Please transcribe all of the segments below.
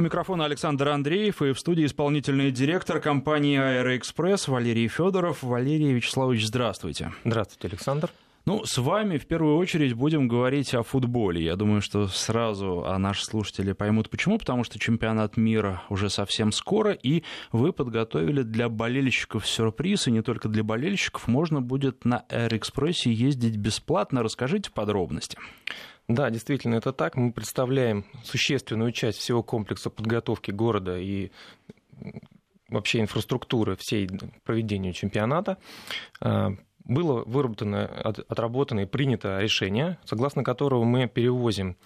У микрофона Александр Андреев и в студии исполнительный директор компании «Аэроэкспресс» Валерий Федоров. Валерий Вячеславович, здравствуйте. Здравствуйте, Александр. Ну, с вами в первую очередь будем говорить о футболе. Я думаю, что сразу а наши слушатели поймут почему. Потому что чемпионат мира уже совсем скоро, и вы подготовили для болельщиков сюрприз, и не только для болельщиков. Можно будет на Аэроэкспрессе ездить бесплатно. Расскажите подробности. Да, действительно, это так. Мы представляем существенную часть всего комплекса подготовки города и вообще инфраструктуры всей проведению чемпионата. А, было выработано, отработано и принято решение, согласно которого мы перевозим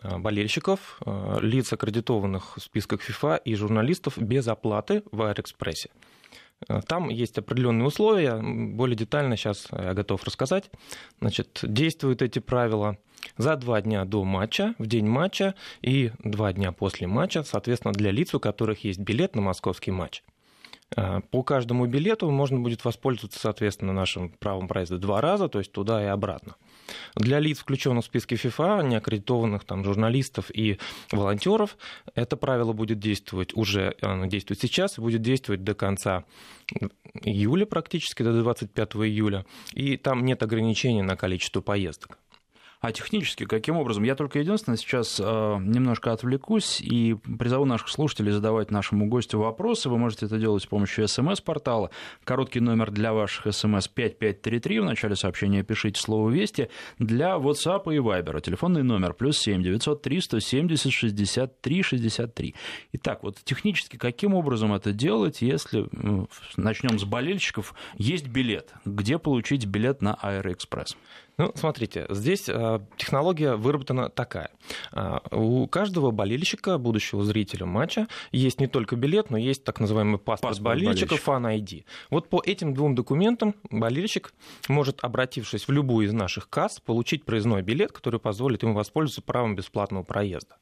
а, болельщиков, а, лиц, аккредитованных в списках ФИФА и журналистов без оплаты в Аэроэкспрессе. Там есть определенные условия, более детально сейчас я готов рассказать. Значит, действуют эти правила за два дня до матча, в день матча и два дня после матча, соответственно, для лиц, у которых есть билет на московский матч. А, по каждому билету можно будет воспользоваться, соответственно, нашим правом проезда два раза, то есть туда и обратно. Для лиц, включенных в списки ФИФА, неаккредитованных там, журналистов и волонтеров, это правило будет действовать уже, действует сейчас, будет действовать до конца июля практически, до 25 июля, и там нет ограничений на количество поездок. А технически каким образом? Я только единственное сейчас э, немножко отвлекусь и призову наших слушателей задавать нашему гостю вопросы. Вы можете это делать с помощью смс-портала. Короткий номер для ваших смс 5533. В начале сообщения пишите слово «Вести». Для WhatsApp и Viber телефонный номер плюс 7 903 170 63 63. Итак, вот технически каким образом это делать, если начнем с болельщиков, есть билет. Где получить билет на Аэроэкспресс? Ну, смотрите, здесь э, технология выработана такая. Э, у каждого болельщика, будущего зрителя матча, есть не только билет, но есть так называемый паспорт, паспорт болельщика, fan ID. Вот по этим двум документам болельщик может, обратившись в любую из наших касс, получить проездной билет, который позволит ему воспользоваться правом бесплатного проезда.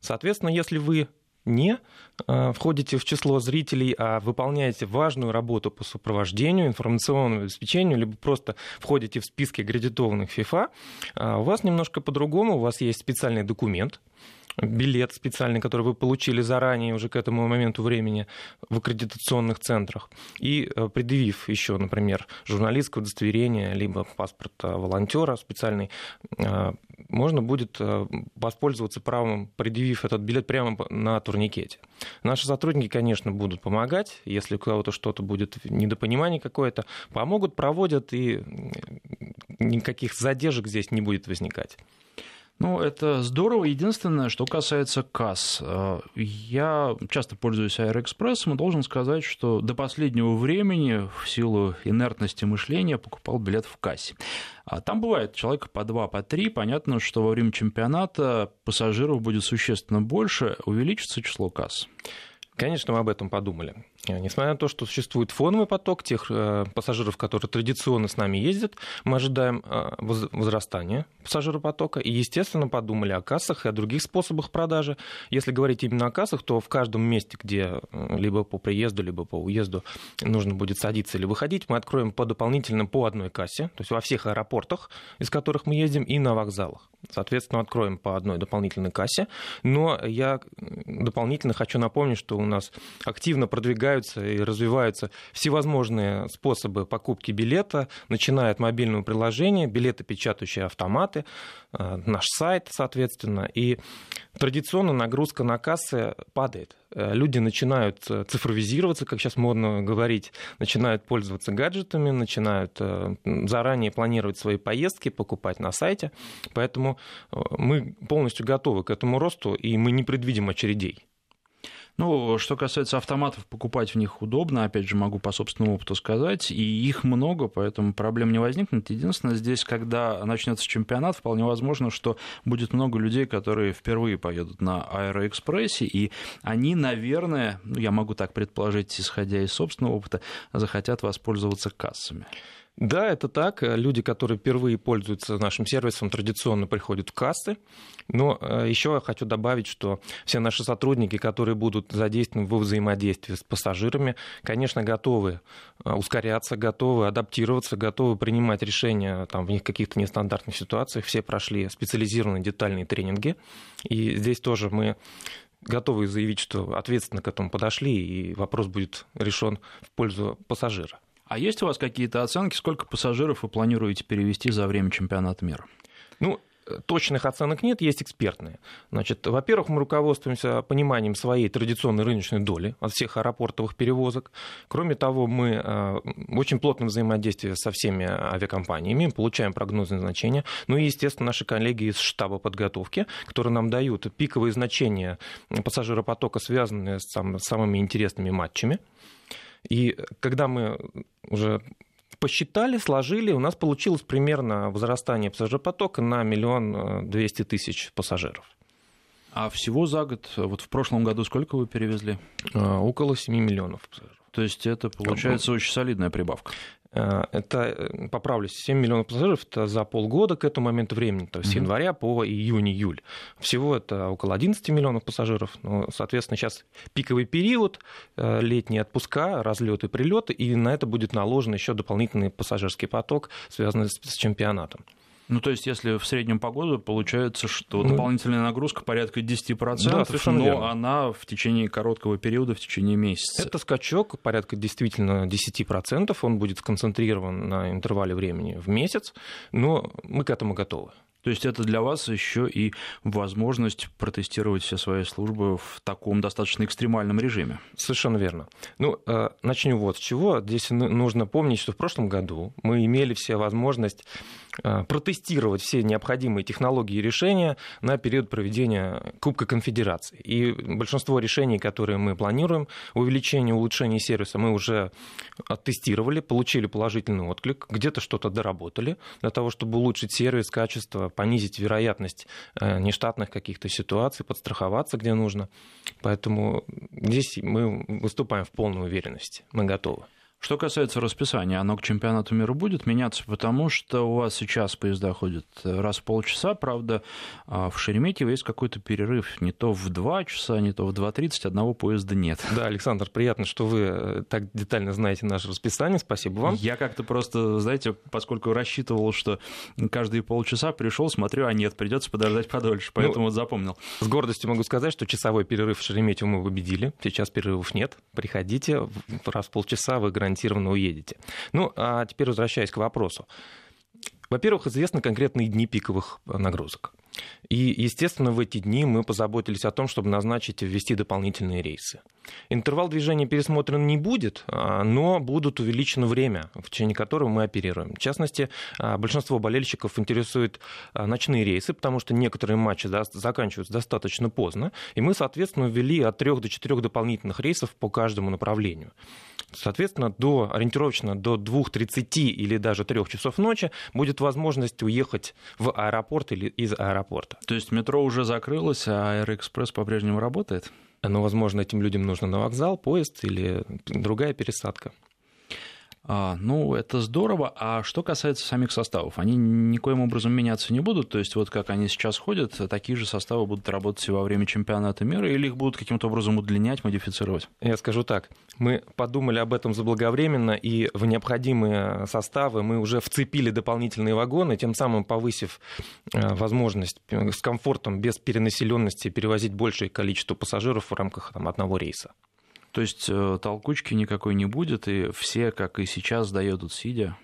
Соответственно, если вы не э, входите в число зрителей, а выполняете важную работу по сопровождению, информационному обеспечению, либо просто входите в списки аккредитованных ФИФА, у вас немножко по-другому, у вас есть специальный документ, билет специальный, который вы получили заранее уже к этому моменту времени в аккредитационных центрах, и э, предъявив еще, например, журналистское удостоверение, либо паспорт э, волонтера специальный, э, можно будет воспользоваться правом, предъявив этот билет прямо на турникете. Наши сотрудники, конечно, будут помогать, если у кого-то что-то будет недопонимание какое-то, помогут, проводят, и никаких задержек здесь не будет возникать. Ну, это здорово. Единственное, что касается касс. Э, я часто пользуюсь Аэроэкспрессом и должен сказать, что до последнего времени в силу инертности мышления покупал билет в кассе. А там бывает человека по два, по три. Понятно, что во время чемпионата пассажиров будет существенно больше, увеличится число касс. Конечно, мы об этом подумали. Э, несмотря на то, что существует фоновый поток тех э, пассажиров, которые традиционно с нами ездят, мы ожидаем э, возрастания пассажиропотока и, естественно, подумали о кассах и о других способах продажи. Если говорить именно о кассах, то в каждом месте, где либо по приезду, либо по уезду нужно будет садиться или выходить, мы откроем по дополнительно по одной кассе, то есть во всех аэропортах, из которых мы ездим, и на вокзалах. Соответственно, откроем по одной дополнительной кассе. Но я дополнительно хочу напомнить, что у нас активно продвигаются и развиваются всевозможные способы покупки билета, начиная от мобильного приложения, билетопечатающие автоматы, э, наш сайт, соответственно. И традиционно нагрузка на кассы падает. Э, люди начинают э, цифровизироваться, как сейчас модно говорить, начинают пользоваться гаджетами, начинают заранее планировать свои поездки, покупать на сайте. Поэтому мы полностью готовы к этому росту, и мы не предвидим очередей. Ну, что касается автоматов, покупать в них удобно, опять же, могу по собственному опыту сказать, и их много, поэтому проблем не возникнет. Единственное, здесь, когда начнется чемпионат, вполне возможно, что будет много людей, которые впервые поедут на Аэроэкспрессе, и они, наверное, ну, я могу так предположить, исходя из собственного опыта, захотят воспользоваться кассами. Да, это так. Люди, которые впервые пользуются нашим сервисом, традиционно приходят в кассы. Но э, еще я хочу добавить, что все наши сотрудники, которые будут задействованы во взаимодействии с пассажирами, конечно, готовы э, ускоряться, готовы адаптироваться, готовы принимать решения там, в них каких-то нестандартных ситуациях. Все прошли специализированные детальные тренинги. И здесь тоже мы готовы заявить, что ответственно к этому подошли, и вопрос будет решен в пользу пассажира. А есть у вас какие-то оценки, сколько пассажиров вы планируете перевести за время чемпионата мира? Ну, точных оценок нет, есть экспертные. Значит, во-первых, мы руководствуемся пониманием своей традиционной рыночной доли от всех аэропортовых перевозок. Кроме того, мы э, в очень плотном взаимодействии со всеми авиакомпаниями, получаем прогнозные значения. Ну и, естественно, наши коллеги из штаба подготовки, которые нам дают пиковые значения пассажиропотока, связанные с самыми интересными матчами. И когда мы уже посчитали, сложили, у нас получилось примерно возрастание пассажиропотока на миллион э, двести тысяч пассажиров. А всего за год, вот в прошлом году сколько вы перевезли? Э, около 7 миллионов пассажиров. То есть это получается очень солидная прибавка. Э, это, э, поправлюсь, 7 миллионов пассажиров это за полгода к этому моменту времени, то есть с mm-hmm. января по июнь-июль. Всего это около 11 миллионов пассажиров. Ну, соответственно, сейчас пиковый период, э, летние отпуска, разлеты, прилеты, и на это будет наложен еще дополнительный пассажирский поток, связанный с чемпионатом. Ну, то есть, если в среднем по году, получается, что ну, дополнительная нагрузка порядка 10%, да, но верно. она в течение короткого периода, в течение месяца. Это скачок порядка действительно 10%, он будет сконцентрирован на интервале времени в месяц, но мы к этому готовы. То есть это для вас еще и возможность протестировать все свои службы в таком достаточно экстремальном режиме. Совершенно верно. Ну, э, начнем вот с чего. Здесь нужно помнить, что в прошлом году мы имели все возможность протестировать все необходимые технологии и решения на период проведения Кубка Конфедерации. И большинство решений, которые мы планируем, увеличение, улучшение сервиса, мы уже оттестировали, получили положительный отклик, где-то что-то доработали для того, чтобы улучшить сервис, качество, понизить вероятность э, нештатных каких-то ситуаций, подстраховаться, где нужно. Поэтому здесь мы выступаем в полной уверенности, мы готовы. Что касается расписания, оно к чемпионату мира будет меняться, потому что у вас сейчас поезда ходят раз в полчаса, правда, а в Шереметьево есть какой-то перерыв, не то в 2 часа, не то в 2.30, одного поезда нет. Да, Александр, приятно, что вы э, так детально знаете наше расписание, спасибо вам. Я как-то просто, знаете, поскольку рассчитывал, что каждые полчаса пришел, смотрю, а нет, придется подождать подольше, поэтому ну, вот запомнил. С гордостью могу сказать, что часовой перерыв в Шереметьево мы победили, сейчас перерывов нет, приходите, раз в полчаса вы гарантированно гарантированно уедете. Ну, а теперь возвращаясь к вопросу. Во-первых, известны конкретные дни пиковых нагрузок. И, естественно, в эти дни мы позаботились о том, чтобы назначить ввести дополнительные рейсы. Интервал движения пересмотрен не будет, а, но будут увеличено время, в течение которого мы оперируем. В частности, а, большинство болельщиков интересуют а, ночные рейсы, потому что некоторые матчи заканчиваются достаточно поздно, и мы, соответственно, ввели от трех до четырех дополнительных рейсов по каждому направлению. Соответственно, до, ориентировочно до 2.30 или даже 3 часов ночи будет возможность уехать в аэропорт или из аэропорта. То есть метро уже закрылось, а Аэроэкспресс по-прежнему работает? Ну, возможно, этим людям нужно на вокзал, поезд или другая пересадка. А, ну, это здорово. А что касается самих составов, они никоим образом меняться не будут? То есть вот как они сейчас ходят, такие же составы будут работать и во время чемпионата мира, или их будут каким-то образом удлинять, модифицировать? Я скажу так. Мы подумали об этом заблаговременно, и в необходимые составы мы уже вцепили дополнительные вагоны, тем самым повысив э, возможность с комфортом, без перенаселенности перевозить большее количество пассажиров в рамках там, одного рейса. То есть э, толкучки никакой не будет, и все, как и сейчас, доедут сидя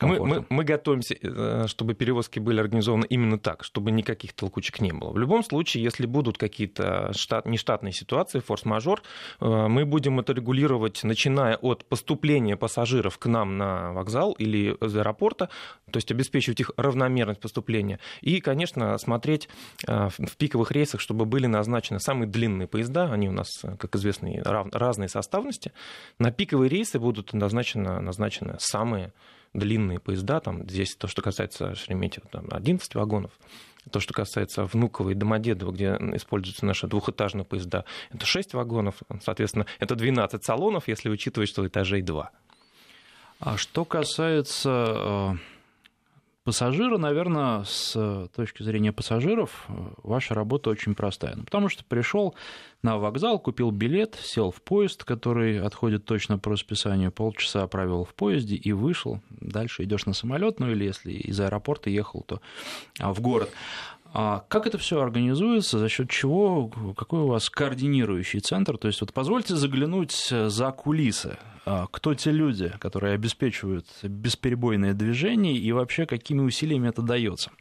мы, мы, мы готовимся, э, чтобы перевозки были организованы именно так, чтобы никаких толкучек не было. В любом случае, если будут какие-то штат, нештатные ситуации, форс-мажор, э, мы будем это регулировать, начиная от поступления пассажиров к нам на вокзал или из аэропорта, то есть обеспечивать их равномерность поступления. И, конечно, смотреть э, в пиковых рейсах, чтобы были назначены самые длинные поезда, они у нас, как известно, разные составности. На пиковые рейсы будут назначены, назначены самые длинные поезда, там здесь то, что касается Шереметьево, там 11 вагонов, то, что касается Внуковой и Домодедово, где используются наши двухэтажные поезда, это 6 вагонов, соответственно, это 12 салонов, если учитывать, что этажей 2. А что касается э, пассажира, наверное, с точки зрения пассажиров, ваша работа очень простая. Ну, потому что пришел на вокзал, купил билет, сел в поезд, который отходит точно по расписанию, полчаса провел в поезде и вышел. Дальше идешь на самолет, ну или если из аэропорта ехал, то а, в город. А как это все организуется, за счет чего, какой у вас координирующий центр? То есть вот позвольте заглянуть за кулисы. А кто те люди, которые обеспечивают бесперебойное движение и вообще какими усилиями это дается?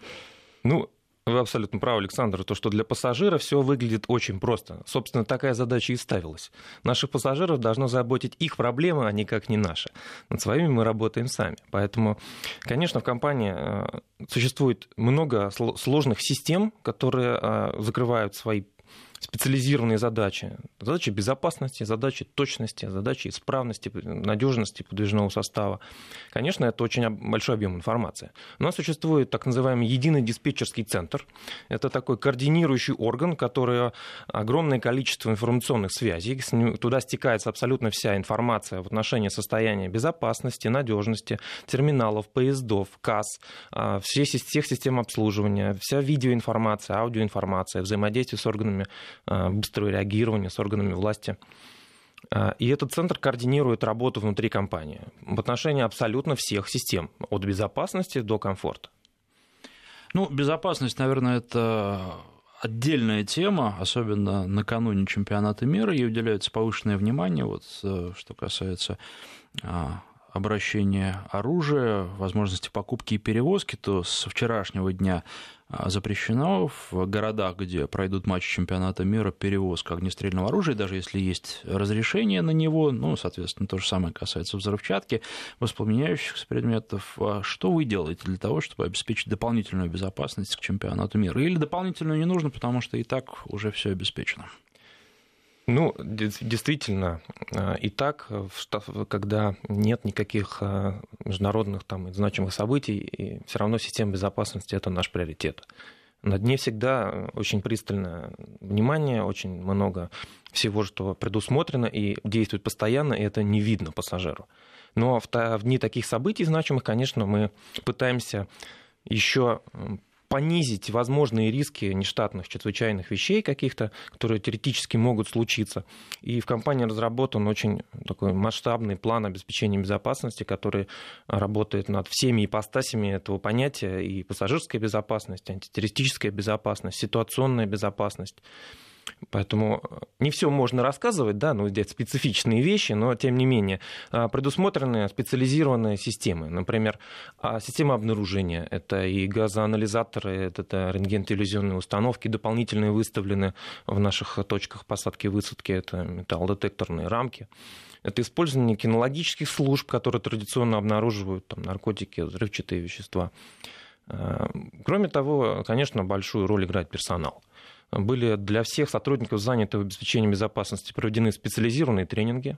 Ну, вы абсолютно правы, Александр, то, что для пассажира все выглядит очень просто. Собственно, такая задача и ставилась. Наших пассажиров должно заботить их проблемы, а никак не наши. Над своими мы работаем сами. Поэтому, конечно, в компании э, существует много сложных систем, которые э, закрывают свои специализированные задачи. Задачи безопасности, задачи точности, задачи исправности, надежности подвижного состава. Конечно, это очень большой объем информации. У нас существует так называемый единый диспетчерский центр. Это такой координирующий орган, который огромное количество информационных связей. Туда стекается абсолютно вся информация в отношении состояния безопасности, надежности, терминалов, поездов, касс, а, всех систем обслуживания, вся видеоинформация, аудиоинформация, взаимодействие с органами быстрого реагирования с органами власти. Э, и этот центр координирует работу внутри компании в отношении абсолютно всех систем, от безопасности до комфорта. Ну, безопасность, наверное, это отдельная тема, особенно накануне чемпионата мира, ей уделяется повышенное внимание, вот, э, что касается обращения оружия, возможности покупки и перевозки, то со вчерашнего дня а, запрещено в городах, где пройдут матчи чемпионата мира, перевозка огнестрельного оружия, даже если есть разрешение на него, ну, соответственно, то же самое касается взрывчатки, воспламеняющихся предметов. А что вы делаете для того, чтобы обеспечить дополнительную безопасность к чемпионату мира? Или дополнительную не нужно, потому что и так уже все обеспечено? Ну, действительно, а, и так, когда нет никаких а, международных там, значимых событий, и все равно система безопасности – это наш приоритет. На дне всегда очень пристальное внимание, очень много всего, что предусмотрено и действует постоянно, и это не видно пассажиру. Но в дни таких событий значимых, конечно, мы пытаемся еще понизить возможные риски нештатных, чрезвычайных вещей каких-то, которые теоретически могут случиться. И в компании разработан очень такой масштабный план обеспечения безопасности, который работает над всеми ипостасями этого понятия, и пассажирская безопасность, антитеррористическая безопасность, ситуационная безопасность. Поэтому э, не все можно рассказывать, да, ну, здесь специфичные вещи, но тем не менее а, предусмотрены специализированные системы. Например, а, система обнаружения, это и газоанализаторы, это рентген-телевизионные установки, дополнительные выставлены в наших точках посадки и высадки, это металлодетекторные рамки. Это использование кинологических служб, которые традиционно обнаруживают там, наркотики, взрывчатые вещества. А, кроме того, конечно, большую роль играет персонал были для всех сотрудников, занятых обеспечением безопасности, проведены специализированные тренинги.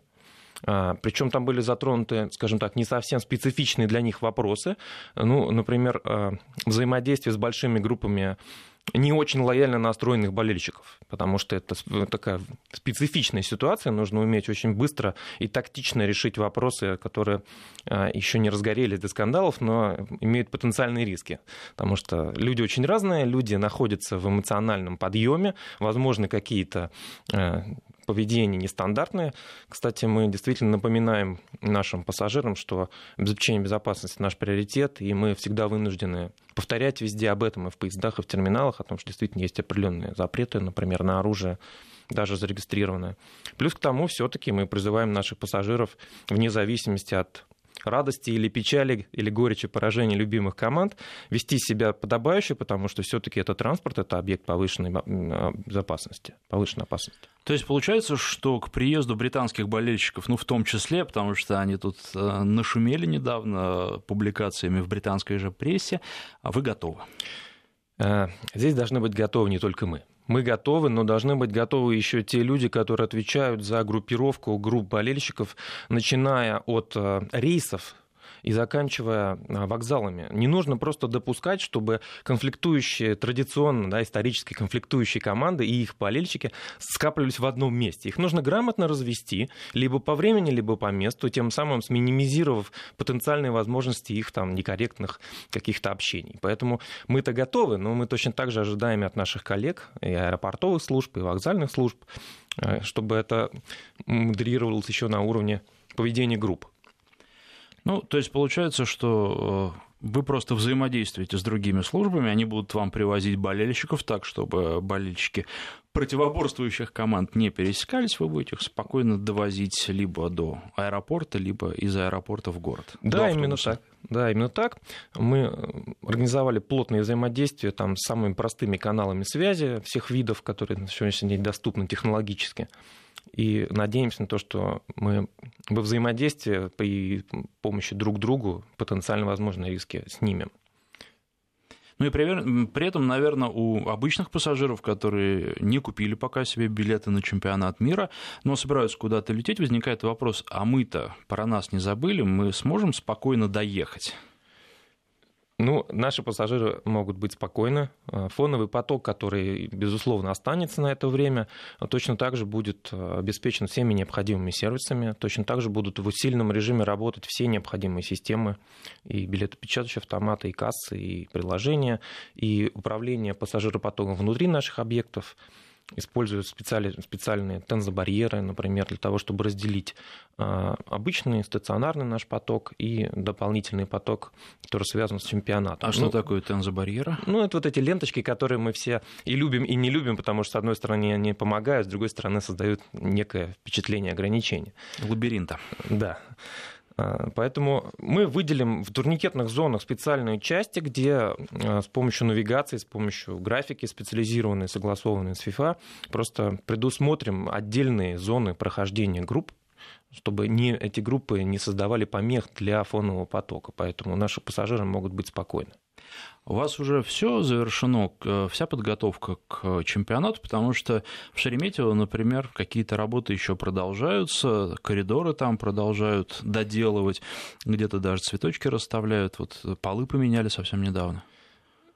А, Причем там были затронуты, скажем так, не совсем специфичные для них вопросы. Ну, например, а, взаимодействие с большими группами не очень лояльно настроенных болельщиков, потому что это такая специфичная ситуация, нужно уметь очень быстро и тактично решить вопросы, которые а, еще не разгорелись до скандалов, но имеют потенциальные риски, потому что люди очень разные, люди находятся в эмоциональном подъеме, возможно, какие-то а, поведение нестандартное. Кстати, мы действительно напоминаем нашим пассажирам, что обеспечение безопасности наш приоритет, и мы всегда вынуждены повторять везде об этом и в поездах, и в терминалах, о том, что действительно есть определенные запреты, например, на оружие даже зарегистрированное. Плюс к тому, все-таки мы призываем наших пассажиров, вне зависимости от радости или печали, или горечи поражения любимых команд, вести себя подобающе, потому что все-таки это транспорт, это объект повышенной а, безопасности, повышенной опасности. То есть получается, что к приезду британских болельщиков, ну в том числе, потому что они тут э, нашумели недавно публикациями в британской же прессе, а вы готовы? Э, здесь должны быть готовы не только мы мы готовы, но должны быть готовы еще те люди, которые отвечают за группировку групп болельщиков, начиная от э, рейсов и заканчивая а, вокзалами. Не нужно просто допускать, чтобы конфликтующие, традиционно, да, исторически конфликтующие команды и их болельщики скапливались в одном месте. Их нужно грамотно развести, либо по времени, либо по месту, тем самым сминимизировав потенциальные возможности их там некорректных каких-то общений. Поэтому мы-то готовы, но мы точно так же ожидаем от наших коллег и аэропортовых служб, и вокзальных служб, э, чтобы это модерировалось еще на уровне поведения групп. Ну, то есть получается, что Вы просто взаимодействуете с другими службами, они будут вам привозить болельщиков так, чтобы болельщики противоборствующих команд не пересекались, вы будете их спокойно довозить либо до аэропорта, либо из аэропорта в город. Да, именно так. Да, именно так. Мы организовали плотное взаимодействие там, с самыми простыми каналами связи всех видов, которые на сегодняшний день доступны технологически. И надеемся на то, что мы во взаимодействии при помощи друг другу потенциально возможные риски снимем. Ну и при этом, наверное, у обычных пассажиров, которые не купили пока себе билеты на чемпионат мира, но собираются куда-то лететь, возникает вопрос, а мы-то про нас не забыли, мы сможем спокойно доехать? Ну, наши пассажиры могут быть спокойны. А, фоновый поток, который, безусловно, останется на это время, точно так же будет а, обеспечен всеми необходимыми сервисами. Точно так же будут в усиленном режиме работать все необходимые системы, и билетопечатающие автоматы, и кассы, и приложения, и управление пассажиропотоком внутри наших объектов используют специальные, специальные тензобарьеры, например, для того, чтобы разделить а, обычный стационарный наш поток и дополнительный поток, который связан с чемпионатом. А что ну, такое тензобарьеры? Ну, это вот эти ленточки, которые мы все и любим, и не любим, потому что, с одной стороны, они помогают, с другой стороны, создают некое впечатление ограничения. Лабиринта. Да. А, поэтому мы выделим в турникетных зонах специальные части, где а, с помощью навигации, с помощью графики специализированной, согласованной с FIFA, просто предусмотрим отдельные зоны прохождения групп, чтобы не, эти группы не создавали помех для фонового потока. Поэтому наши пассажиры могут быть спокойны. У вас уже все завершено, вся подготовка к чемпионату, потому что в Шереметьево, например, какие-то работы еще продолжаются, коридоры там продолжают доделывать, где-то даже цветочки расставляют, вот полы поменяли совсем недавно.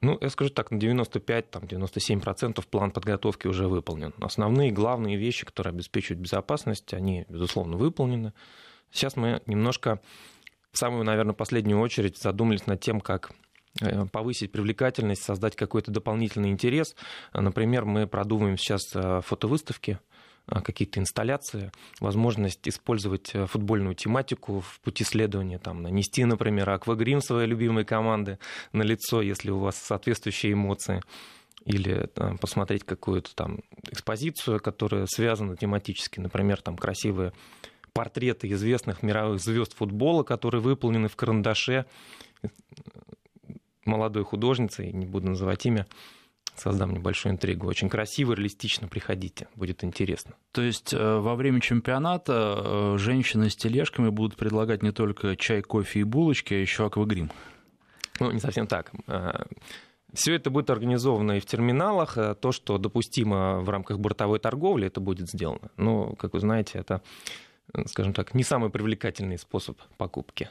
Ну, я скажу так, на 95-97% план подготовки уже выполнен. Основные, главные вещи, которые обеспечивают безопасность, они, безусловно, выполнены. Сейчас мы немножко в самую, наверное, последнюю очередь задумались над тем, как Э, повысить привлекательность, создать какой-то дополнительный интерес. Например, мы продумываем сейчас э, фотовыставки, э, какие-то инсталляции, возможность использовать футбольную тематику в пути следования, там, нанести, например, аквагрим своей любимой команды на лицо, если у вас соответствующие эмоции, или там, посмотреть какую-то там экспозицию, которая связана тематически, например, там красивые портреты известных мировых звезд футбола, которые выполнены в карандаше, молодой художницей, не буду называть имя, создам небольшую интригу. Очень красиво, реалистично приходите, будет интересно. То есть э, во время чемпионата э, женщины с тележками будут предлагать не только чай, кофе и булочки, а еще аквагрим? Ну, не совсем так. Э, Все это будет организовано и в терминалах. То, что допустимо в рамках бортовой торговли, это будет сделано. Но, как вы знаете, это, скажем так, не самый привлекательный способ покупки.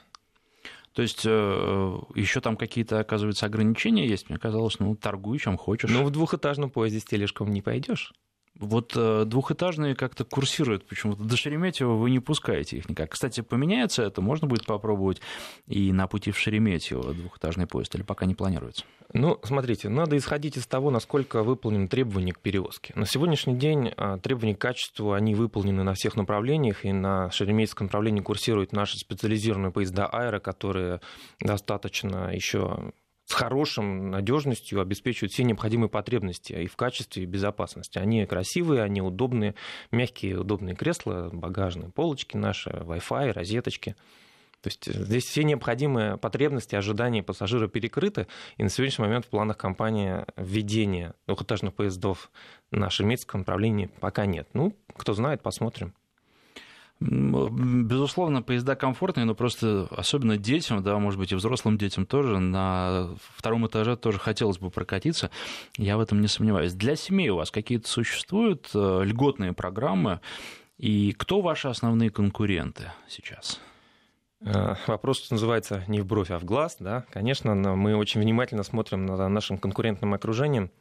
То есть э, еще там какие-то, оказывается, ограничения есть. Мне казалось, ну, торгуй чем хочешь. Ну, в двухэтажном поезде с тележком не пойдешь. Вот э, двухэтажные как-то курсируют почему-то. До Шереметьево вы не пускаете их никак. Кстати, поменяется это, можно будет попробовать и на пути в Шереметьево двухэтажный поезд, или пока не планируется? Ну, смотрите, надо исходить из того, насколько выполнены требования к перевозке. На сегодняшний день а, требования к качеству, они выполнены на всех направлениях, и на Шереметьевском направлении курсируют наши специализированные поезда «Аэро», которые достаточно еще с хорошим надежностью обеспечивают все необходимые потребности и в качестве, и безопасности. Они красивые, они удобные, мягкие, удобные кресла, багажные полочки наши, Wi-Fi, розеточки. То есть здесь все необходимые потребности, ожидания пассажира перекрыты, и на сегодняшний момент в планах компании введения двухэтажных поездов на шереметьевском направлении пока нет. Ну, кто знает, посмотрим. Безусловно, поезда комфортные, но просто особенно детям, да, может быть, и взрослым детям тоже, на втором этаже тоже хотелось бы прокатиться, я в этом не сомневаюсь. Для семей у вас какие-то существуют э, льготные программы, и кто ваши основные конкуренты сейчас? Э, вопрос называется не в бровь, а в глаз. Да? Конечно, мы очень внимательно смотрим на нашим конкурентным окружением.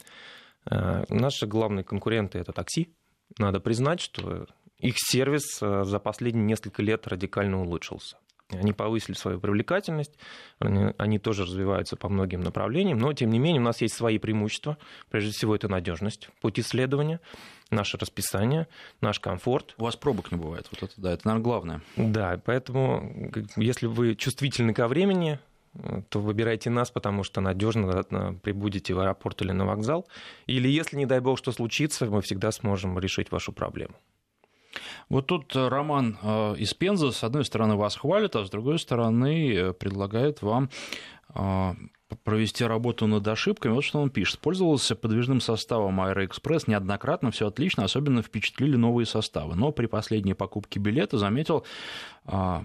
Э, наши главные конкуренты – это такси. Надо признать, что их сервис э, за последние несколько лет радикально улучшился. Они повысили свою привлекательность, они тоже развиваются по многим направлениям, но тем не менее у нас есть свои преимущества. Прежде всего это надежность, путь исследования, наше расписание, наш комфорт. У вас пробок не бывает, вот это да, это, наверное, главное. Да, поэтому если вы чувствительны ко времени, то выбирайте нас, потому что надежно прибудете в аэропорт или на вокзал. Или если, не дай бог, что случится, мы всегда сможем решить вашу проблему. Вот тут э, Роман э, из Пензы, с одной стороны, вас хвалит, а с другой стороны, э, предлагает вам провести работу над ошибками. Вот что он пишет. Пользовался подвижным составом Аэроэкспресс неоднократно, все отлично, особенно впечатлили новые составы. Но при последней покупке билета заметил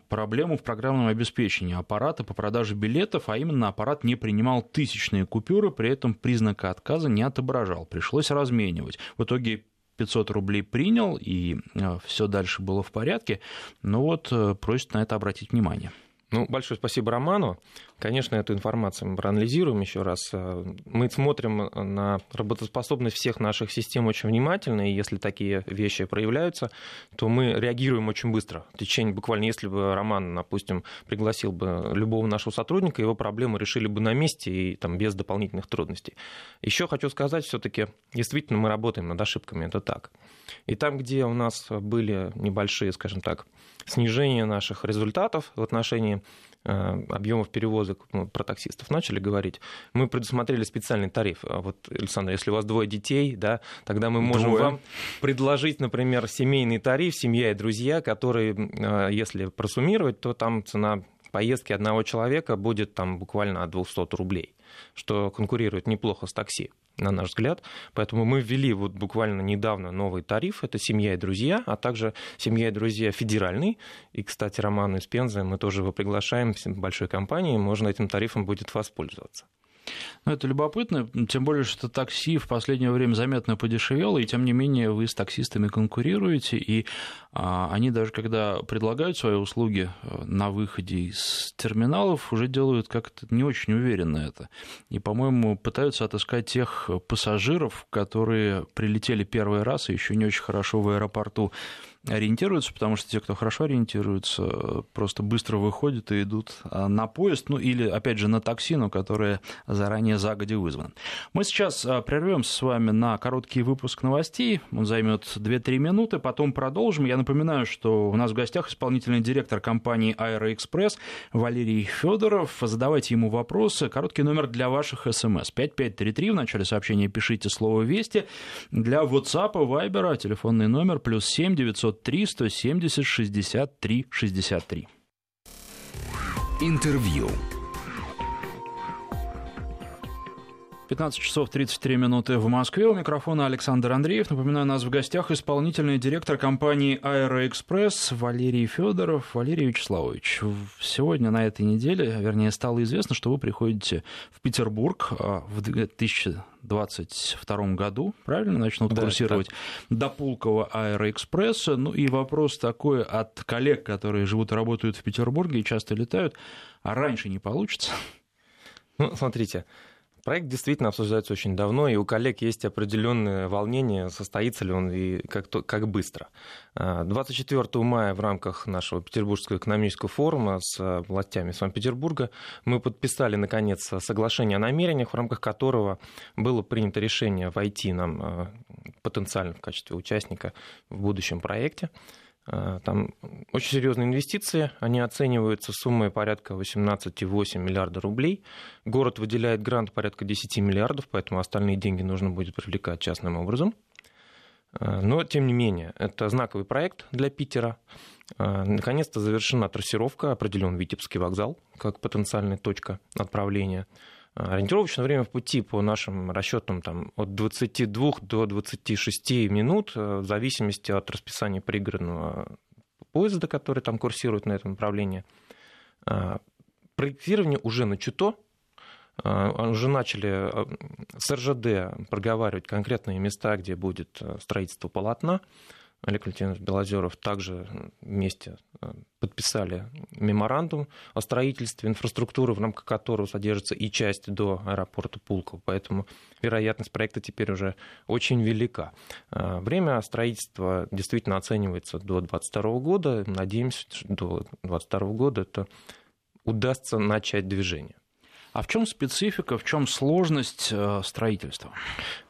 проблему в программном обеспечении аппарата по продаже билетов, а именно аппарат не принимал тысячные купюры, при этом признака отказа не отображал. Пришлось разменивать. В итоге 500 рублей принял, и э, все дальше было в порядке. Но вот э, просит на это обратить внимание. Ну, большое спасибо Роману. Конечно, эту информацию мы проанализируем еще раз. Мы смотрим на работоспособность всех наших систем очень внимательно, и если такие вещи проявляются, то мы реагируем очень быстро. В течение буквально, если бы Роман, допустим, пригласил бы любого нашего сотрудника, его проблемы решили бы на месте и там, без дополнительных трудностей. Еще хочу сказать, все-таки действительно мы работаем над ошибками, это так. И там, где у нас были небольшие, скажем так, снижения наших результатов в отношении э, объемов перевозок ну, про таксистов начали говорить, мы предусмотрели специальный тариф. А вот, Александр, если у вас двое детей, да, тогда мы можем двое. вам предложить, например, семейный тариф, семья и друзья, который, э, если просуммировать, то там цена поездки одного человека будет там буквально от 200 рублей, что конкурирует неплохо с такси на наш взгляд. Поэтому мы ввели вот буквально недавно новый тариф. Это «Семья и друзья», а также «Семья и друзья» федеральный. И, кстати, Роман из Пензы мы тоже его приглашаем в большой компании. Можно этим тарифом будет воспользоваться. Ну, это любопытно, тем более, что такси в последнее время заметно подешевело, и тем не менее вы с таксистами конкурируете, и а, они даже когда предлагают свои услуги э, на выходе из терминалов, уже делают как-то не очень уверенно это. И, по-моему, пытаются отыскать тех пассажиров, которые прилетели первый раз и еще не очень хорошо в аэропорту ориентируются, потому что те, кто хорошо ориентируются, просто быстро выходят и идут а, на поезд, ну или, опять же, на такси, но которые заранее загоди вызваны. Мы сейчас а, прервемся с вами на короткий выпуск новостей, он займет 2-3 минуты, потом продолжим. Я напоминаю, что у нас в гостях исполнительный директор компании Аэроэкспресс Валерий Федоров. Задавайте ему вопросы. Короткий номер для ваших смс 5533. В начале сообщения пишите слово «Вести». Для WhatsApp, Viber, телефонный номер плюс 7 900 903 170 63 63. Интервью. 15 часов 33 минуты в Москве. У микрофона Александр Андреев. Напоминаю, у нас в гостях исполнительный директор компании «Аэроэкспресс» Валерий Федоров. Валерий Вячеславович, сегодня на этой неделе, вернее, стало известно, что вы приходите в Петербург а, в 2022 году, правильно, начнут да, курсировать да. до Пулково «Аэроэкспресса». Ну и вопрос такой от коллег, которые живут и работают в Петербурге и часто летают, а раньше не получится? Ну, смотрите, Проект действительно обсуждается очень давно, и у коллег есть определенное волнение, состоится ли он и как, то, как быстро. 24 а, мая в рамках нашего Петербургского экономического форума с властями Санкт-Петербурга мы подписали, наконец, соглашение о намерениях, в рамках которого было принято решение войти нам а, потенциально в качестве участника в будущем проекте. А, там очень серьезные инвестиции, они оцениваются суммой порядка 18,8 миллиарда рублей. Город выделяет грант порядка 10 миллиардов, поэтому остальные деньги нужно будет привлекать частным образом. А, но, тем не менее, это знаковый проект для Питера. А, наконец-то завершена трассировка, определен Витебский вокзал как потенциальная точка отправления. Ориентировочное время пути по нашим расчетам там, от 22 до 26 минут, э, в зависимости от расписания пригородного поезда, который там курсирует на этом направлении. Э, проектирование уже начато, э, уже начали с РЖД проговаривать конкретные места, где будет строительство полотна. Олег Валентинович Белозеров также вместе э, подписали меморандум о строительстве инфраструктуры, в рамках которого содержится и часть до аэропорта Пулково. Поэтому вероятность проекта теперь уже очень велика. Э, время строительства действительно оценивается до 2022 года. Надеемся, что до 2022 года это удастся начать движение. А в чем специфика, в чем сложность э, строительства?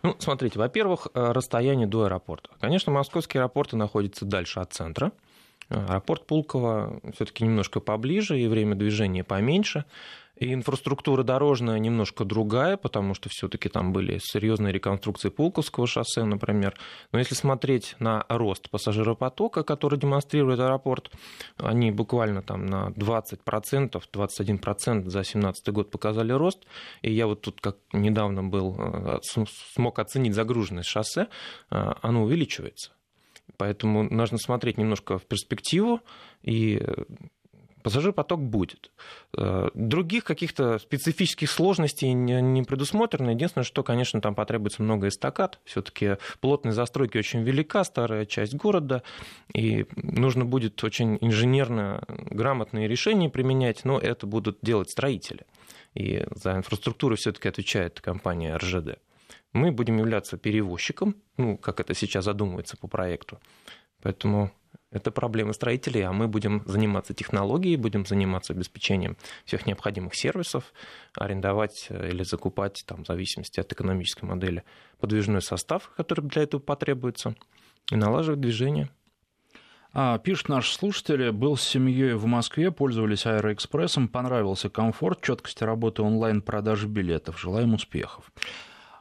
Ну, смотрите, во-первых, э, расстояние до аэропорта. Конечно, московские аэропорты находятся дальше от центра. Э, аэропорт Пулково все-таки немножко поближе, и время движения поменьше. И инфраструктура дорожная немножко другая, потому что все-таки там были серьезные реконструкции Пулковского шоссе, например. Но если смотреть на рост пассажиропотока, который демонстрирует аэропорт, они буквально там на 20%, 21% за 2017 год показали рост. И я вот тут как недавно был, э, смог оценить загруженность шоссе, э, оно увеличивается. Поэтому нужно смотреть немножко в перспективу и пассажир-поток будет. Э, других каких-то специфических сложностей не предусмотрено. Единственное, что, конечно, там потребуется много эстакад. Все-таки плотность застройки очень велика, старая часть города, и нужно будет очень инженерно грамотные решения применять, но это будут делать строители. И за инфраструктуру все-таки отвечает компания РЖД. Мы будем являться перевозчиком, ну, как это сейчас задумывается по проекту. Поэтому это проблема строителей, а мы будем заниматься технологией, будем заниматься обеспечением всех необходимых сервисов, арендовать э, или закупать, там, в зависимости от экономической модели, подвижной состав, который для этого потребуется, и налаживать движение. А, пишут наши слушатели, был с семьей в Москве, пользовались Аэроэкспрессом, понравился комфорт, четкость работы онлайн продажи билетов. Желаем успехов.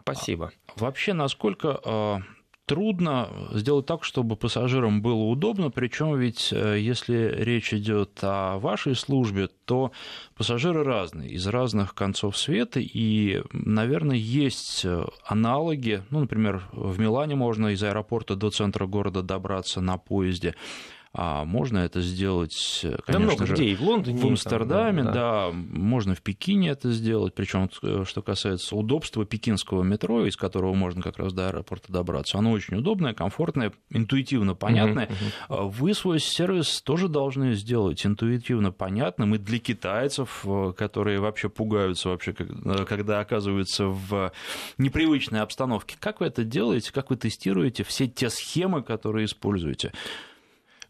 Спасибо. А, вообще, насколько а, трудно сделать так, чтобы пассажирам было удобно, причем ведь э, если речь идет о вашей службе, то пассажиры разные, из разных концов света, и, наверное, есть э, аналоги, ну, например, в Милане можно из аэропорта до центра города добраться на поезде, а можно это сделать, конечно да много же, где, и в Лондоне, в Амстердаме, там, да, да, можно в Пекине это сделать, причем э, что касается удобства пекинского метро, из которого можно как раз до аэропорта добраться, оно очень удобное, комфортное, интуитивно понятное. Uh-huh, uh-huh. Вы свой сервис тоже должны сделать интуитивно понятным и для китайцев, э, которые вообще пугаются вообще, э, когда оказываются в непривычной обстановке. Как вы это делаете, как вы тестируете все те схемы, которые используете?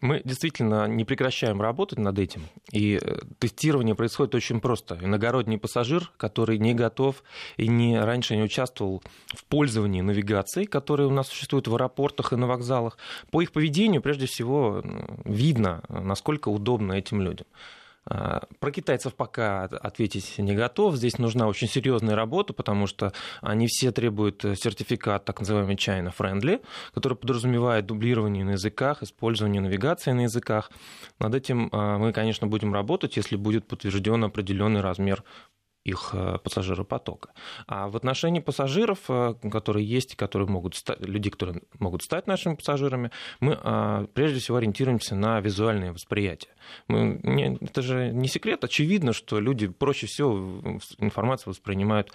Мы действительно не прекращаем работать над этим. И э, тестирование происходит очень просто. Иногородний пассажир, который не готов и не, раньше не участвовал в пользовании навигацией, которая у нас существует в аэропортах и на вокзалах, по их поведению прежде всего видно, насколько удобно этим людям. А, про китайцев пока ответить не готов. Здесь нужна очень серьезная работа, потому что они все требуют сертификат, так называемый China Friendly, который подразумевает дублирование на языках, использование навигации на языках. Над этим а, мы, конечно, будем работать, если будет подтвержден определенный размер их э, пассажиропотока. А в отношении пассажиров, э, которые есть, которые могут стать, людей, которые могут стать нашими пассажирами, мы э, прежде всего ориентируемся на визуальное восприятие. Мы, это же не секрет, очевидно, что люди проще всего информацию воспринимают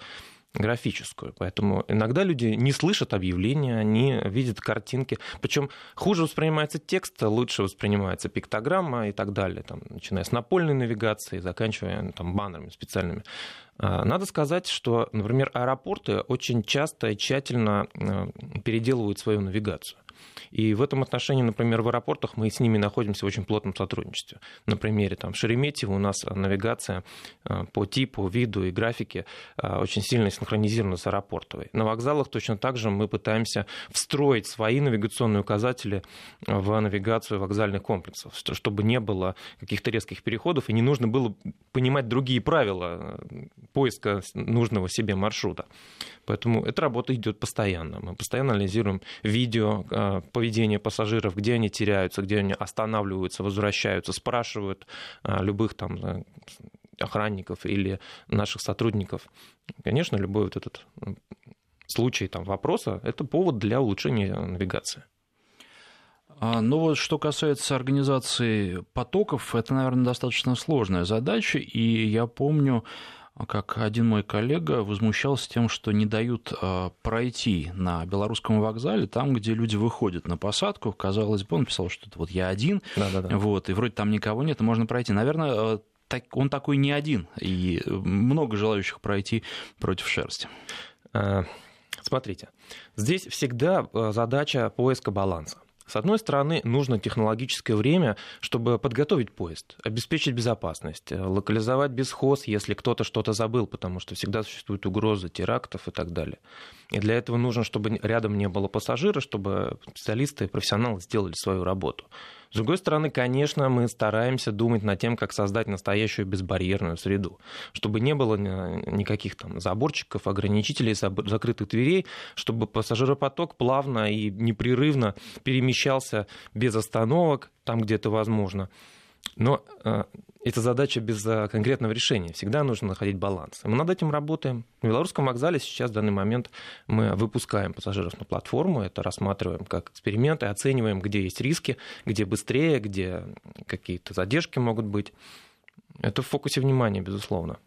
графическую. Поэтому иногда люди не слышат объявления, они видят картинки. Причем хуже воспринимается текст, лучше воспринимается пиктограмма и так далее, там, начиная с напольной навигации, заканчивая там, баннерами специальными. А, надо сказать, что, например, аэропорты очень часто и тщательно э, переделывают свою навигацию. И в этом отношении, например, в аэропортах мы с ними находимся в очень плотном сотрудничестве. На примере там, Шереметьево у нас навигация э, по типу, виду и графике э, очень сильно синхронизирована с аэропортовой. На вокзалах точно так же мы пытаемся встроить свои навигационные указатели в навигацию вокзальных комплексов, чтобы не было каких-то резких переходов и не нужно было понимать другие правила поиска нужного себе маршрута. Поэтому эта работа идет постоянно. Мы постоянно анализируем видео, э, поведение пассажиров, где они теряются, где они останавливаются, возвращаются, спрашивают э, любых там э, охранников или наших сотрудников. Конечно, любой вот этот случай там, вопроса – это повод для улучшения навигации. А, ну вот что касается организации потоков, это, наверное, достаточно сложная задача, и я помню, как один мой коллега возмущался тем, что не дают а, пройти на белорусском вокзале, там, где люди выходят на посадку. Казалось бы, он писал, что это вот я один, вот, и вроде там никого нет, и можно пройти. Наверное, а, он такой не один, и много желающих пройти против шерсти. А, смотрите, здесь всегда задача поиска баланса. С одной стороны, нужно технологическое время, чтобы подготовить поезд, обеспечить безопасность, э, локализовать бесхоз, если кто-то что-то забыл, потому что всегда существует угроза терактов и так далее. И для этого нужно, чтобы рядом не было пассажира, чтобы специалисты и профессионалы сделали свою работу. С другой стороны, конечно, мы стараемся думать над тем, как создать настоящую безбарьерную среду, чтобы не было никаких там заборчиков, ограничителей, закрытых дверей, чтобы пассажиропоток плавно и непрерывно перемещался без остановок, там, где это возможно. Но э, это задача без э, конкретного решения. Всегда нужно находить баланс. И мы над этим работаем. В Белорусском вокзале сейчас в данный момент мы выпускаем пассажиров на платформу. Это рассматриваем как эксперименты, оцениваем, где есть риски, где быстрее, где какие-то задержки могут быть. Это в фокусе внимания, безусловно.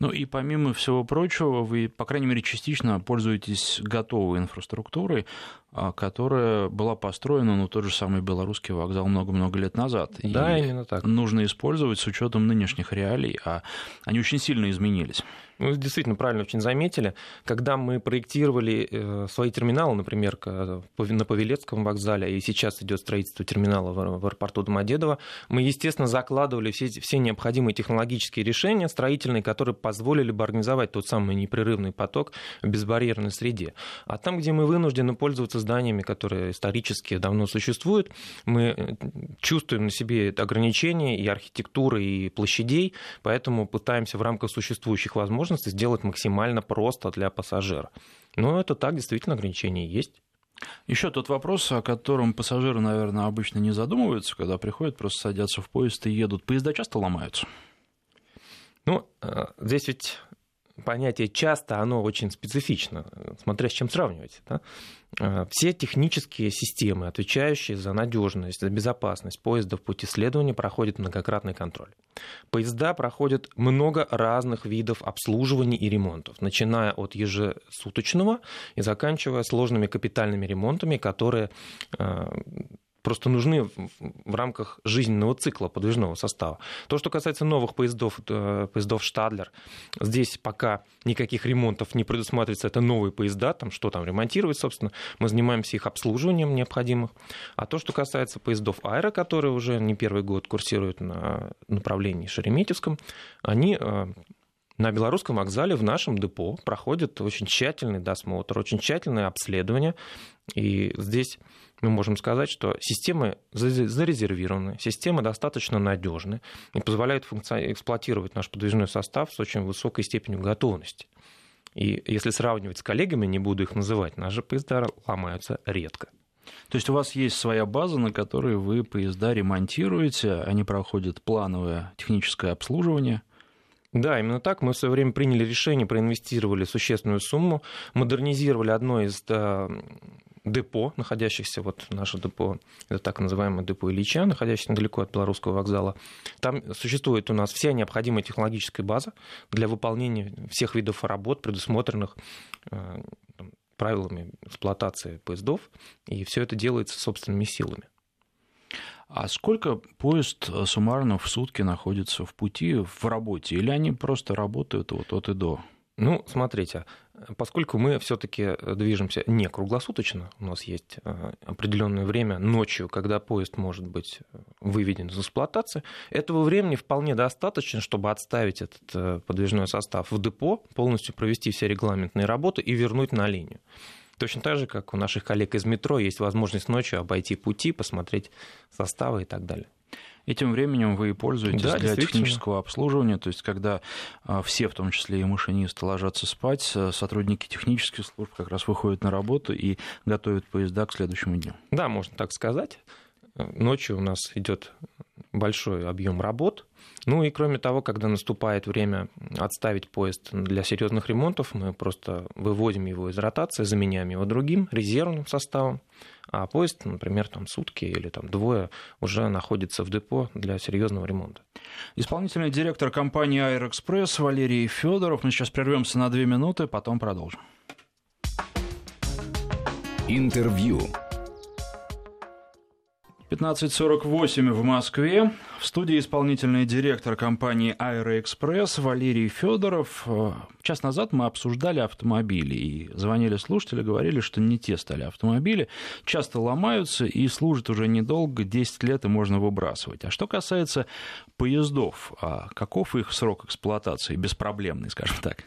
Ну и помимо всего прочего, вы, по крайней мере, частично пользуетесь готовой инфраструктурой, а, которая была построена, ну, тот же самый белорусский вокзал много-много лет назад. Да, и именно так. Нужно использовать с учетом нынешних реалий, а они очень сильно изменились. Вы действительно правильно очень заметили. Когда мы проектировали э, свои терминалы, например, на Павелецком вокзале, и сейчас идет строительство терминала в аэропорту Домодедово, мы, естественно, закладывали все, все необходимые технологические решения строительные, которые позволили бы организовать тот самый непрерывный поток в безбарьерной среде. А там, где мы вынуждены пользоваться зданиями, которые исторически давно существуют, мы э, чувствуем на себе ограничения и архитектуры, и площадей, поэтому пытаемся в рамках существующих возможностей возможности сделать максимально просто для пассажира. Но это так, действительно, ограничения есть. Еще тот вопрос, о котором пассажиры, наверное, обычно не задумываются, когда приходят, просто садятся в поезд и едут. Поезда часто ломаются? Ну, э, здесь ведь понятие часто, оно очень специфично, смотря с чем сравнивать. Да? Э, все технические системы, отвечающие за надежность, за безопасность поезда в пути следования, проходят многократный контроль. Поезда проходят много разных видов обслуживания и ремонтов, начиная от ежесуточного и заканчивая сложными капитальными ремонтами, которые э, просто нужны в рамках жизненного цикла подвижного состава. То, что касается новых поездов, э, поездов Штадлер, здесь пока никаких ремонтов не предусматривается, это новые поезда, там что там ремонтировать, собственно, мы занимаемся их обслуживанием необходимых. А то, что касается поездов Аэро, которые уже не первый год курсируют на направлении Шереметьевском, они э, на белорусском вокзале в нашем депо проходит очень тщательный досмотр, очень тщательное обследование. И здесь мы можем сказать, что системы зарезервированы, системы достаточно надежны и позволяют эксплуатировать наш подвижной состав с очень высокой степенью готовности. И если сравнивать с коллегами, не буду их называть, наши поезда ломаются редко. То есть у вас есть своя база, на которой вы поезда ремонтируете, они проходят плановое техническое обслуживание? Да, именно так. Мы в свое время приняли решение, проинвестировали существенную сумму, модернизировали одно из депо, находящихся, вот наше депо, это так называемое депо Ильича, находящееся недалеко от Белорусского вокзала. Там существует у нас вся необходимая технологическая база для выполнения всех видов работ, предусмотренных э, правилами эксплуатации поездов, и все это делается собственными силами. А сколько поезд суммарно в сутки находится в пути, в работе? Или они просто работают вот от и до? Ну, смотрите, поскольку мы все-таки движемся не круглосуточно, у нас есть э, определенное время ночью, когда поезд может быть э, выведен из эксплуатации, этого времени вполне достаточно, чтобы отставить этот э, подвижной состав в депо, полностью провести все регламентные работы и вернуть на линию. Точно так же, как у наших коллег из метро есть возможность ночью обойти пути, посмотреть составы и так далее. Этим временем вы пользуетесь да, для технического обслуживания, то есть когда а, все, в том числе и машинисты, ложатся спать, э, сотрудники технических служб как раз выходят на работу и готовят поезда к следующему дню. Да, можно так сказать. Ночью у нас идет большой объем работ. Ну и кроме того, когда наступает время отставить поезд для серьезных ремонтов, мы просто выводим его из ротации, заменяем его другим резервным составом, а поезд, например, там сутки или там двое уже находится в депо для серьезного ремонта. Исполнительный директор компании Аэроэкспресс Валерий Федоров. Мы сейчас прервемся на две минуты, потом продолжим. Интервью. 15.48 в Москве. В студии исполнительный директор компании «Аэроэкспресс» Валерий Федоров. Час назад мы обсуждали автомобили, и звонили слушатели, говорили, что не те стали автомобили, часто ломаются и служат уже недолго, 10 лет и можно выбрасывать. А что касается поездов, а каков их срок эксплуатации, беспроблемный, скажем так?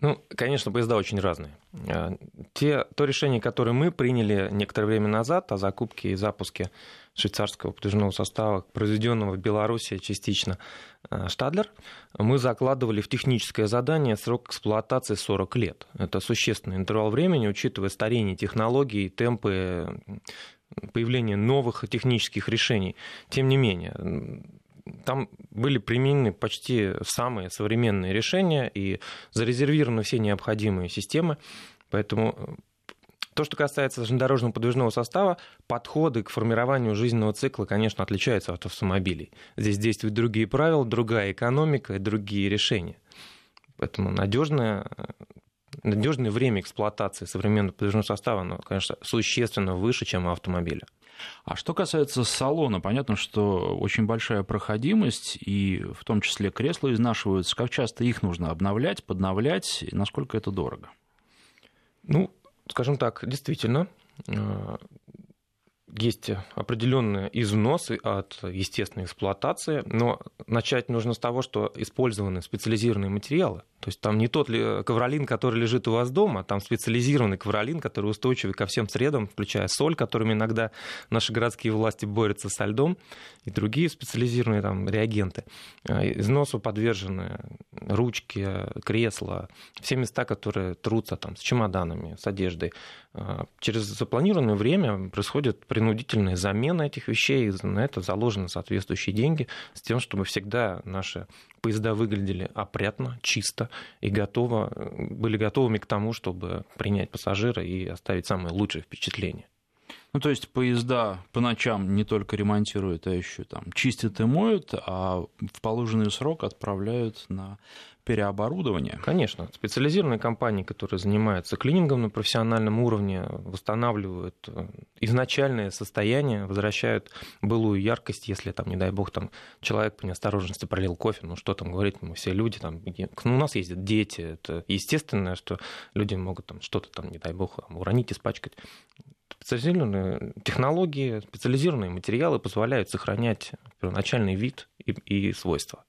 Ну, конечно, поезда очень разные. А, те, то решение, которое мы приняли некоторое время назад о закупке и запуске швейцарского подвижного состава, произведенного в Беларуси частично а, Штадлер, мы закладывали в техническое задание срок эксплуатации 40 лет. Это существенный интервал времени, учитывая старение технологий, темпы появления новых технических решений. Тем не менее, там были применены почти самые современные решения и зарезервированы все необходимые системы. Поэтому э, то, что касается железнодорожного подвижного состава, подходы к формированию жизненного цикла, конечно, отличаются от автомобилей. Здесь действуют другие правила, другая экономика и другие решения. Поэтому надежное, э, надежное время эксплуатации современного подвижного состава, оно, конечно, существенно выше, чем у автомобиля. А что касается салона, понятно, что очень большая проходимость, и в том числе кресла изнашиваются. Как часто их нужно обновлять, подновлять, и насколько это дорого? Ну, скажем так, действительно, э, есть определенные износы от естественной эксплуатации, но начать нужно с того, что использованы специализированные материалы. То есть там не тот ли ковролин, который лежит у вас дома, там специализированный ковролин, который устойчивый ко всем средам, включая соль, которыми иногда наши городские власти борются со льдом, и другие специализированные там реагенты. А, износу подвержены ручки, кресла, все места, которые трутся там с чемоданами, с одеждой. А, через запланированное время происходит принудительная замена этих вещей, на это заложены соответствующие деньги, с тем, чтобы всегда наши поезда выглядели опрятно, чисто и готово, были готовыми к тому, чтобы принять пассажира и оставить самое лучшее впечатление. Ну, то есть поезда по ночам не только ремонтируют, а еще там чистят и моют, а в положенный срок отправляют на переоборудование. Конечно. Специализированные компании, которые занимаются клинингом на профессиональном уровне, восстанавливают э, изначальное состояние, возвращают былую яркость, если там, не дай бог, там человек по неосторожности пролил кофе, ну что там говорить, мы все люди, там, ну, у нас ездят дети, это естественно, что люди могут там что-то там, не дай бог, уронить, испачкать специализированные технологии, специализированные материалы позволяют сохранять первоначальный вид и, и свойства.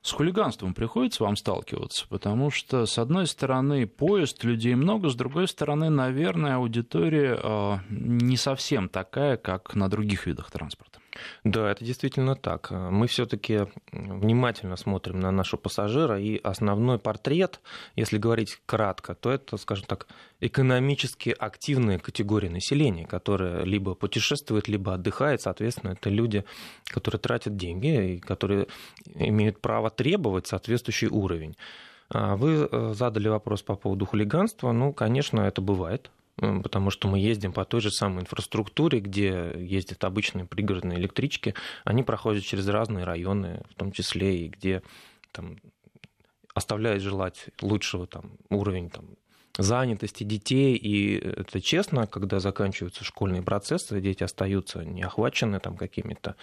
С хулиганством приходится вам сталкиваться, потому что, с одной стороны, поезд, людей много, с другой стороны, наверное, аудитория э, не совсем такая, как на других видах транспорта. Да, это действительно так. Мы все-таки внимательно смотрим на нашего пассажира, и основной портрет, если говорить кратко, то это, скажем так, экономически активная категория населения, которая либо путешествует, либо отдыхает. Соответственно, это люди, которые тратят деньги и которые имеют право требовать соответствующий уровень. А вы э, задали вопрос по поводу хулиганства. Ну, конечно, это бывает потому что мы ездим по той же самой инфраструктуре, где ездят обычные пригородные электрички, они проходят через разные районы, в том числе и где там, оставляет желать лучшего там, уровень там, занятости детей. И это честно, когда заканчиваются школьные процессы, дети остаются не охвачены там, какими-то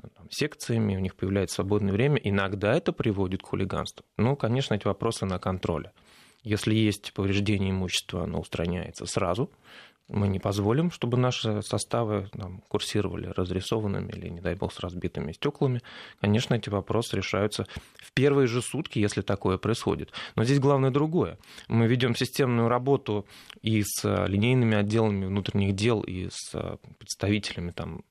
там, секциями, у них появляется свободное время. Иногда это приводит к хулиганству. Ну, конечно, эти вопросы на контроле. Если есть повреждение имущества, оно устраняется сразу. Мы не позволим, чтобы наши составы там, курсировали разрисованными или, не дай бог, с разбитыми стеклами. Конечно, эти вопросы решаются в первые же сутки, если такое происходит. Но здесь главное другое. Мы ведем системную работу и с линейными отделами внутренних дел, и с представителями там,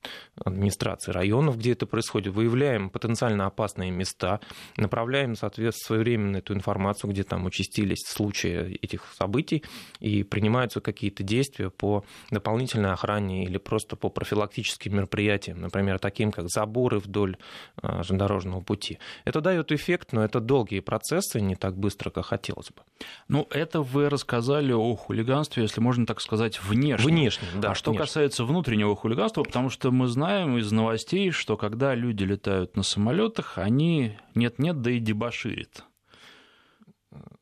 администрации районов, где это происходит. Выявляем потенциально опасные места, направляем, соответственно, своевременно эту информацию, где там участились случаи этих событий, и принимаются какие-то действия по по дополнительной охране или просто по профилактическим мероприятиям, например, таким как заборы вдоль а, железнодорожного пути. Это дает эффект, но это долгие процессы, не так быстро, как хотелось бы. Ну, это вы рассказали о хулиганстве, если можно так сказать, внешне. Внешне, да. А что внешне. касается внутреннего хулиганства, потому что мы знаем из новостей, что когда люди летают на самолетах, они нет-нет, да и дебоширят.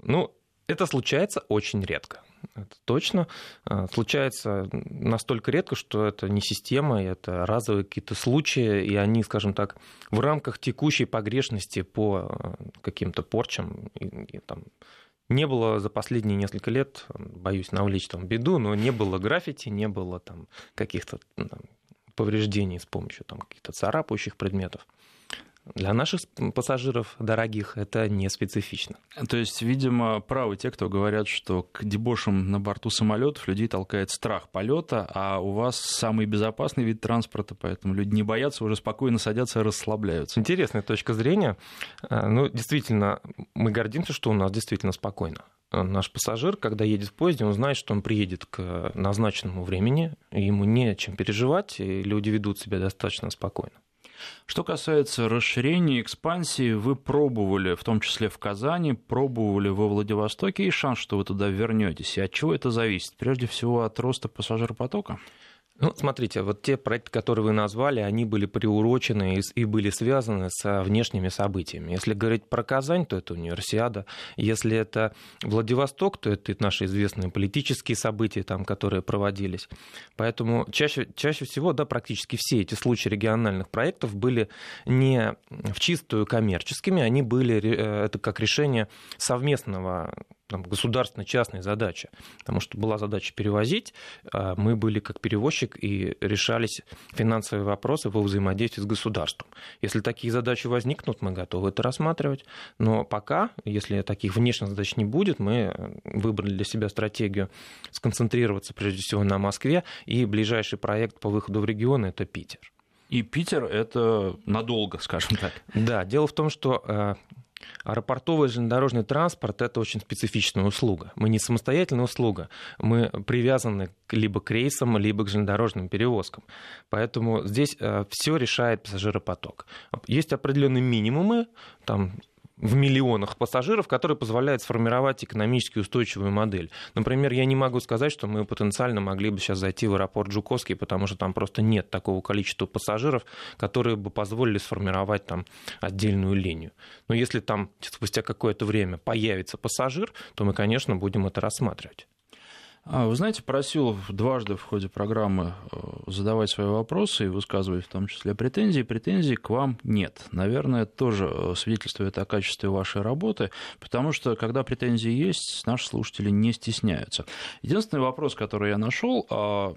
Ну, это случается очень редко это точно. А, случается настолько редко, что это не система, это разовые какие-то случаи, и они, скажем так, в рамках текущей погрешности по а, каким-то порчам и, и, там, не было за последние несколько лет, боюсь навлечь там беду, но не было граффити, не было там каких-то там, повреждений с помощью там, каких-то царапающих предметов. Для наших пассажиров дорогих это не специфично. То есть, видимо, правы те, кто говорят, что к дебошам на борту самолетов людей толкает страх полета, а у вас самый безопасный вид транспорта, поэтому люди не боятся, уже спокойно садятся и расслабляются. Интересная точка зрения. А, ну, действительно, мы гордимся, что у нас действительно спокойно наш пассажир, когда едет в поезде, он знает, что он приедет к назначенному времени, ему не о чем переживать, и люди ведут себя достаточно спокойно. Что касается расширения, экспансии, вы пробовали, в том числе в Казани, пробовали во Владивостоке, и шанс, что вы туда вернетесь. И от чего это зависит? Прежде всего от роста пассажиропотока? Ну, смотрите, вот те проекты, которые вы назвали, они были приурочены и были связаны с внешними событиями. Если говорить про Казань, то это универсиада. Если это Владивосток, то это наши известные политические события, там, которые проводились. Поэтому чаще, чаще всего, да, практически все эти случаи региональных проектов были не в чистую коммерческими, они были, э, это как решение совместного там, государственно-частной задачи. Потому что была задача перевозить, а мы были как перевозчик и решались финансовые вопросы во взаимодействии с государством. Если такие задачи возникнут, мы готовы это рассматривать. Но пока, если таких внешних задач не будет, мы выбрали для себя стратегию сконцентрироваться прежде всего на Москве, и ближайший проект по выходу в регионы – это Питер. И Питер это надолго, скажем так. Да, дело в том, что э, Аэропортовый железнодорожный транспорт – это очень специфичная услуга. Мы не самостоятельная услуга, мы привязаны либо к рейсам, либо к железнодорожным перевозкам. Поэтому здесь э, все решает пассажиропоток. Есть определенные минимумы, там в миллионах пассажиров, которые позволяют сформировать экономически устойчивую модель. Например, я не могу сказать, что мы потенциально могли бы сейчас зайти в аэропорт Жуковский, потому что там просто нет такого количества пассажиров, которые бы позволили сформировать там отдельную линию. Но если там спустя какое-то время появится пассажир, то мы, конечно, будем это рассматривать. А, вы знаете, просил дважды в ходе программы э, задавать свои вопросы и высказывать в том числе претензии. Претензий к вам нет. Наверное, тоже э, свидетельствует о качестве вашей работы, потому что, когда претензии есть, наши слушатели не стесняются. Единственный вопрос, который я нашел, а,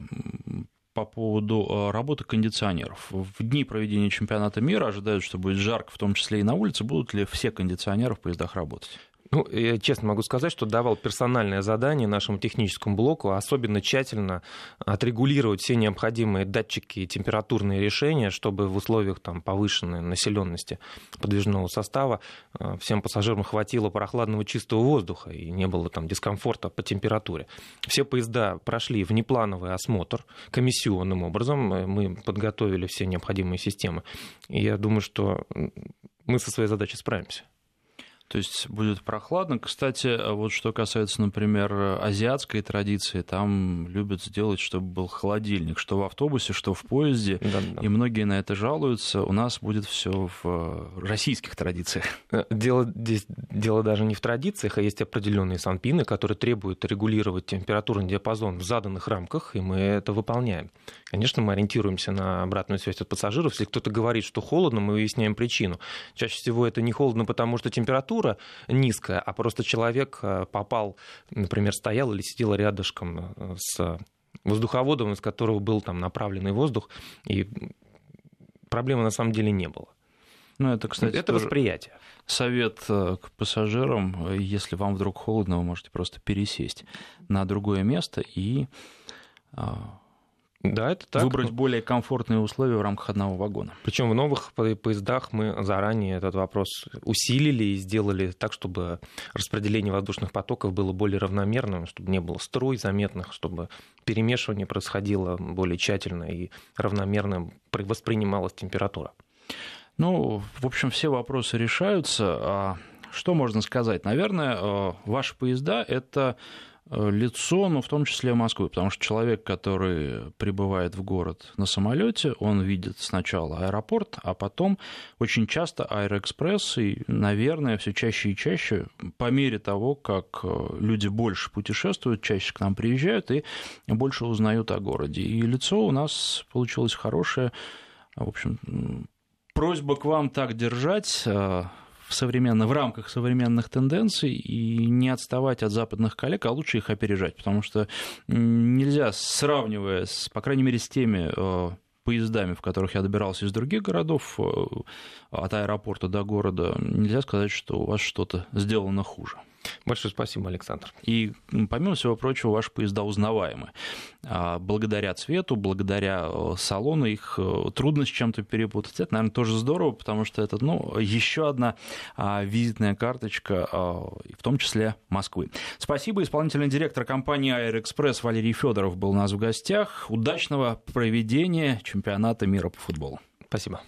по поводу э, работы кондиционеров. В дни проведения чемпионата мира ожидают, что будет жарко, в том числе и на улице. Будут ли все кондиционеры в поездах работать? Ну, я честно могу сказать, что давал персональное задание нашему техническому блоку особенно тщательно отрегулировать все необходимые датчики и температурные решения, чтобы в условиях там, повышенной населенности подвижного состава э, всем пассажирам хватило прохладного чистого воздуха и не было там дискомфорта по температуре. Все поезда прошли внеплановый осмотр комиссионным образом. Мы подготовили все необходимые системы. И я думаю, что мы со своей задачей справимся. То есть будет прохладно. Кстати, вот что касается, например, азиатской традиции, там любят сделать, чтобы был холодильник, что в автобусе, что в поезде. Да, да. И многие на это жалуются. У нас будет все в э, российских традициях. Э, дело здесь дело даже не в традициях, а есть определенные санпины, которые требуют регулировать температурный диапазон в заданных рамках, и мы это выполняем. Конечно, мы ориентируемся на обратную связь от пассажиров. Если кто-то говорит, что холодно, мы выясняем причину. Чаще всего это не холодно, потому что температура температура низкая, а просто человек э, попал, например, стоял или сидел рядышком э, с воздуховодом, из которого был там направленный воздух, и проблемы на самом деле не было. Ну, это, кстати, это восприятие. Совет э, к пассажирам, если вам вдруг холодно, вы можете просто пересесть на другое место и а, да, это так. Выбрать более комфортные условия в рамках одного вагона. Причем в новых поездах мы заранее этот вопрос усилили и сделали так, чтобы распределение воздушных потоков было более равномерным, чтобы не было струй заметных, чтобы перемешивание происходило более тщательно и равномерно воспринималась температура. Ну, в общем, все вопросы решаются. А что можно сказать? Наверное, э, ваши поезда – это лицо, но в том числе Москвы, потому что человек, который прибывает в город на самолете, он видит сначала аэропорт, а потом очень часто Аэроэкспресс, и, наверное, все чаще и чаще, по мере того, как э, люди больше путешествуют, чаще к нам приезжают и больше узнают о городе. И лицо у нас получилось хорошее. В общем, просьба к вам так держать э, в, современно, в рамках современных тенденций и не отставать от западных коллег, а лучше их опережать, потому что нельзя, сравнивая, с, по крайней мере, с теми э, поездами, в которых я добирался из других городов, э, от аэропорта до города, нельзя сказать, что у вас что-то сделано хуже. Большое спасибо, Александр. И, помимо всего прочего, ваши поезда узнаваемы. А, благодаря цвету, благодаря э, салону, их э, трудно с чем-то перепутать. Это, наверное, тоже здорово, потому что это ну, еще одна а, визитная карточка, а, в том числе Москвы. Спасибо. Исполнительный директор компании «Аэроэкспресс» Валерий Федоров был у нас в гостях. Удачного проведения чемпионата мира по футболу. Спасибо.